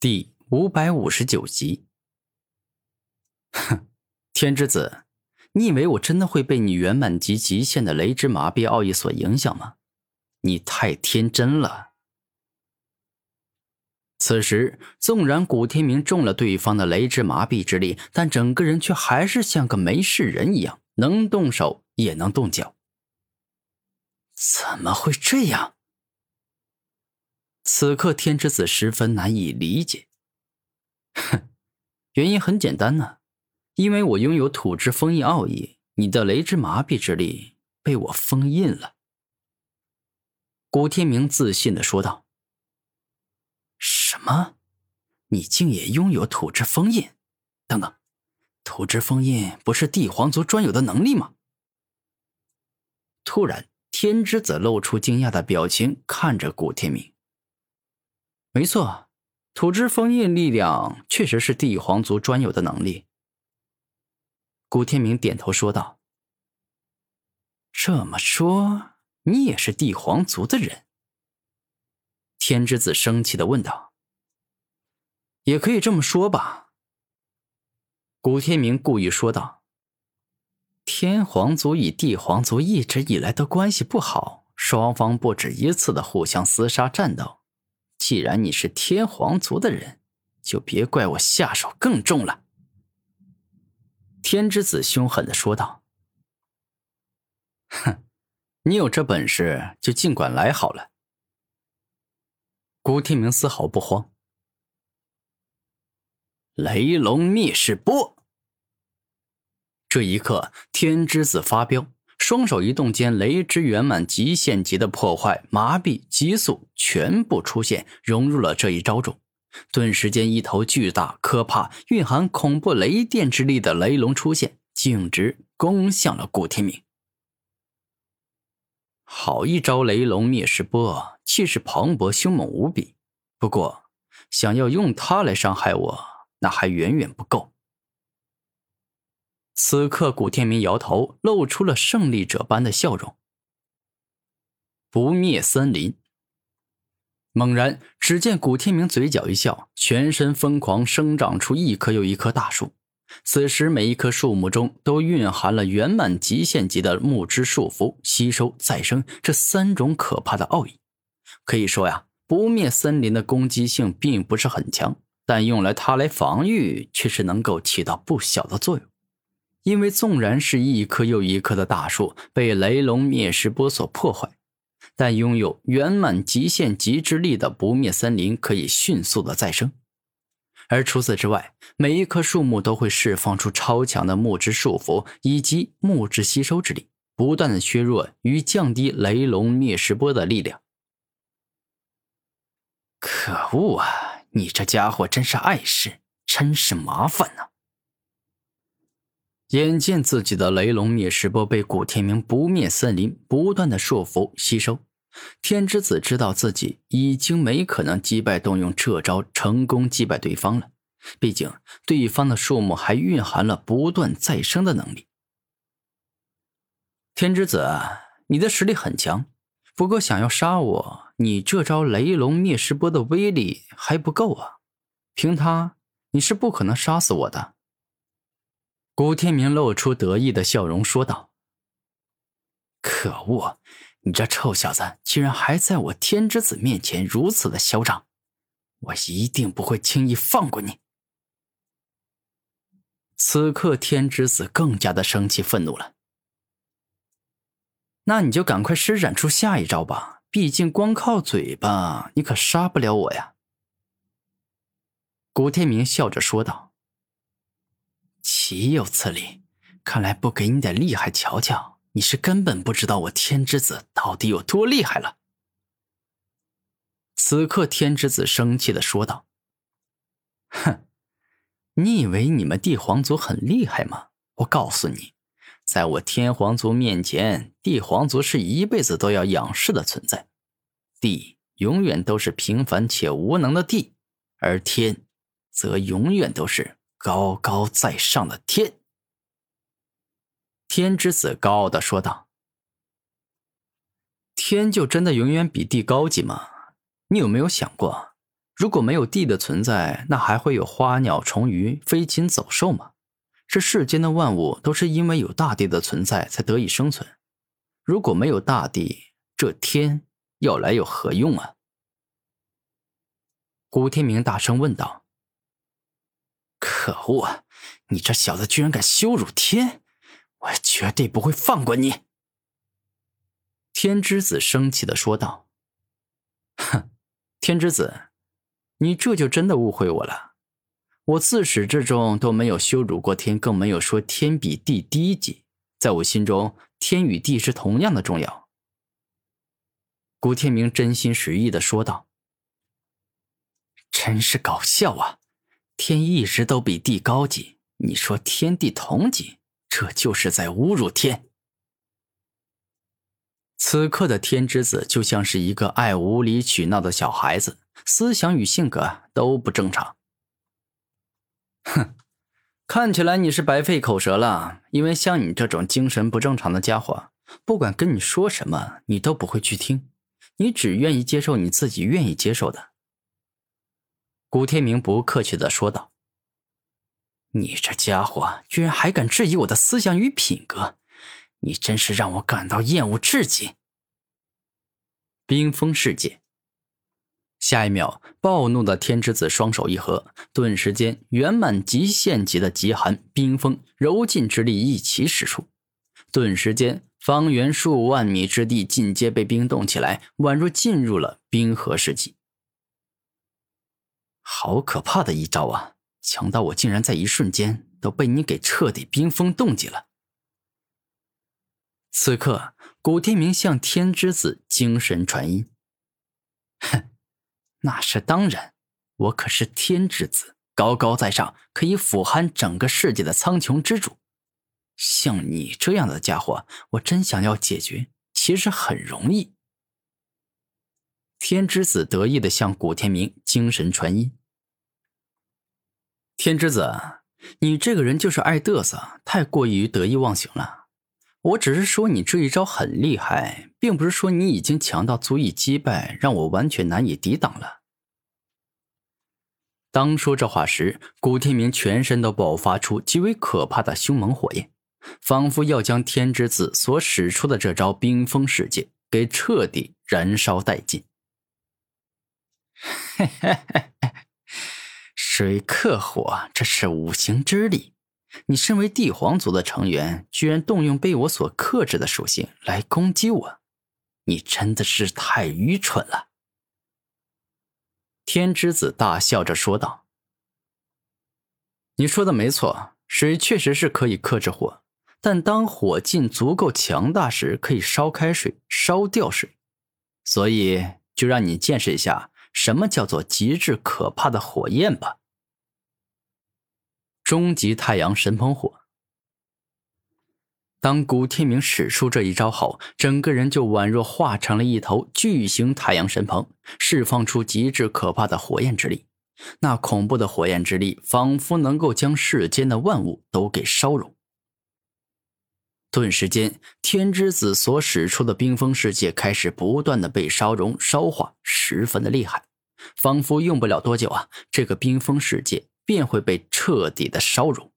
第五百五十九集。哼，天之子，你以为我真的会被你圆满级极限的雷之麻痹奥义所影响吗？你太天真了。此时，纵然古天明中了对方的雷之麻痹之力，但整个人却还是像个没事人一样，能动手也能动脚。怎么会这样？此刻，天之子十分难以理解。哼，原因很简单呢，因为我拥有土之封印奥义，你的雷之麻痹之力被我封印了。古天明自信的说道。什么？你竟也拥有土之封印？等等，土之封印不是帝皇族专有的能力吗？突然，天之子露出惊讶的表情，看着古天明。没错，土之封印力量确实是帝皇族专有的能力。古天明点头说道：“这么说，你也是帝皇族的人？”天之子生气的问道：“也可以这么说吧。”古天明故意说道：“天皇族与帝皇族一直以来的关系不好，双方不止一次的互相厮杀战斗。既然你是天皇族的人，就别怪我下手更重了。”天之子凶狠的说道：“哼，你有这本事就尽管来好了。”孤天明丝毫不慌。雷龙灭世波。这一刻，天之子发飙，双手一动间，雷之圆满极限级的破坏、麻痹、急速全部出现，融入了这一招中。顿时间，一头巨大、可怕、蕴含恐怖雷电之力的雷龙出现，径直攻向了古天明。好一招雷龙灭世波！气势磅礴，凶猛无比。不过，想要用它来伤害我，那还远远不够。此刻，古天明摇头，露出了胜利者般的笑容。不灭森林。猛然，只见古天明嘴角一笑，全身疯狂生长出一棵又一棵大树。此时，每一棵树木中都蕴含了圆满极限级的木之束缚、吸收、再生这三种可怕的奥义。可以说呀，不灭森林的攻击性并不是很强，但用来它来防御却是能够起到不小的作用。因为纵然是一棵又一棵的大树被雷龙灭世波所破坏，但拥有圆满极限极之力的不灭森林可以迅速的再生。而除此之外，每一棵树木都会释放出超强的木之束缚以及木之吸收之力，不断的削弱与降低雷龙灭世波的力量。可恶啊！你这家伙真是碍事，真是麻烦呐！眼见自己的雷龙灭世波被古天明不灭森林不断的束缚吸收，天之子知道自己已经没可能击败动用这招成功击败对方了。毕竟对方的树木还蕴含了不断再生的能力。天之子，你的实力很强，不过想要杀我。你这招雷龙灭世波的威力还不够啊！凭他，你是不可能杀死我的。古天明露出得意的笑容说道：“可恶，你这臭小子居然还在我天之子面前如此的嚣张！我一定不会轻易放过你。”此刻，天之子更加的生气愤怒了。那你就赶快施展出下一招吧。毕竟，光靠嘴巴，你可杀不了我呀。”古天明笑着说道。“岂有此理！看来不给你点厉害瞧瞧，你是根本不知道我天之子到底有多厉害了。”此刻，天之子生气的说道：“哼，你以为你们帝皇族很厉害吗？我告诉你。”在我天皇族面前，帝皇族是一辈子都要仰视的存在。帝永远都是平凡且无能的帝，而天，则永远都是高高在上的天。天之子高傲的说道：“天就真的永远比地高级吗？你有没有想过，如果没有地的存在，那还会有花鸟虫鱼、飞禽走兽吗？这世间的万物都是因为有大地的存在才得以生存。如果没有大地，这天要来有何用啊？古天明大声问道：“可恶！你这小子居然敢羞辱天！我绝对不会放过你！”天之子生气的说道：“哼，天之子，你这就真的误会我了。我自始至终都没有羞辱过天，更没有说天比地低级。在我心中，天与地是同样的重要。”古天明真心实意的说道：“真是搞笑啊！天一直都比地高级，你说天地同级，这就是在侮辱天。”此刻的天之子就像是一个爱无理取闹的小孩子，思想与性格都不正常。哼，看起来你是白费口舌了，因为像你这种精神不正常的家伙，不管跟你说什么，你都不会去听，你只愿意接受你自己愿意接受的。古天明不客气的说道：“你这家伙居然还敢质疑我的思想与品格！”你真是让我感到厌恶至极。冰封世界。下一秒，暴怒的天之子双手一合，顿时间圆满极限级的极寒、冰封、柔劲之力一起使出，顿时间方圆数万米之地尽皆被冰冻起来，宛若进入了冰河世纪。好可怕的一招啊！强到我竟然在一瞬间都被你给彻底冰封冻结了。此刻，古天明向天之子精神传音：“哼，那是当然，我可是天之子，高高在上，可以俯瞰整个世界的苍穹之主。像你这样的家伙，我真想要解决，其实很容易。”天之子得意的向古天明精神传音：“天之子，你这个人就是爱嘚瑟，太过于得意忘形了。”我只是说你这一招很厉害，并不是说你已经强到足以击败，让我完全难以抵挡了。当说这话时，古天明全身都爆发出极为可怕的凶猛火焰，仿佛要将天之子所使出的这招冰封世界给彻底燃烧殆尽。嘿嘿嘿，水克火，这是五行之力。你身为帝皇族的成员，居然动用被我所克制的属性来攻击我，你真的是太愚蠢了！天之子大笑着说道：“你说的没错，水确实是可以克制火，但当火劲足够强大时，可以烧开水，烧掉水。所以，就让你见识一下什么叫做极致可怕的火焰吧。”终极太阳神鹏火。当古天明使出这一招后，整个人就宛若化成了一头巨型太阳神鹏，释放出极致可怕的火焰之力。那恐怖的火焰之力，仿佛能够将世间的万物都给烧融。顿时间，天之子所使出的冰封世界开始不断的被烧融、烧化，十分的厉害，仿佛用不了多久啊，这个冰封世界。便会被彻底的烧融。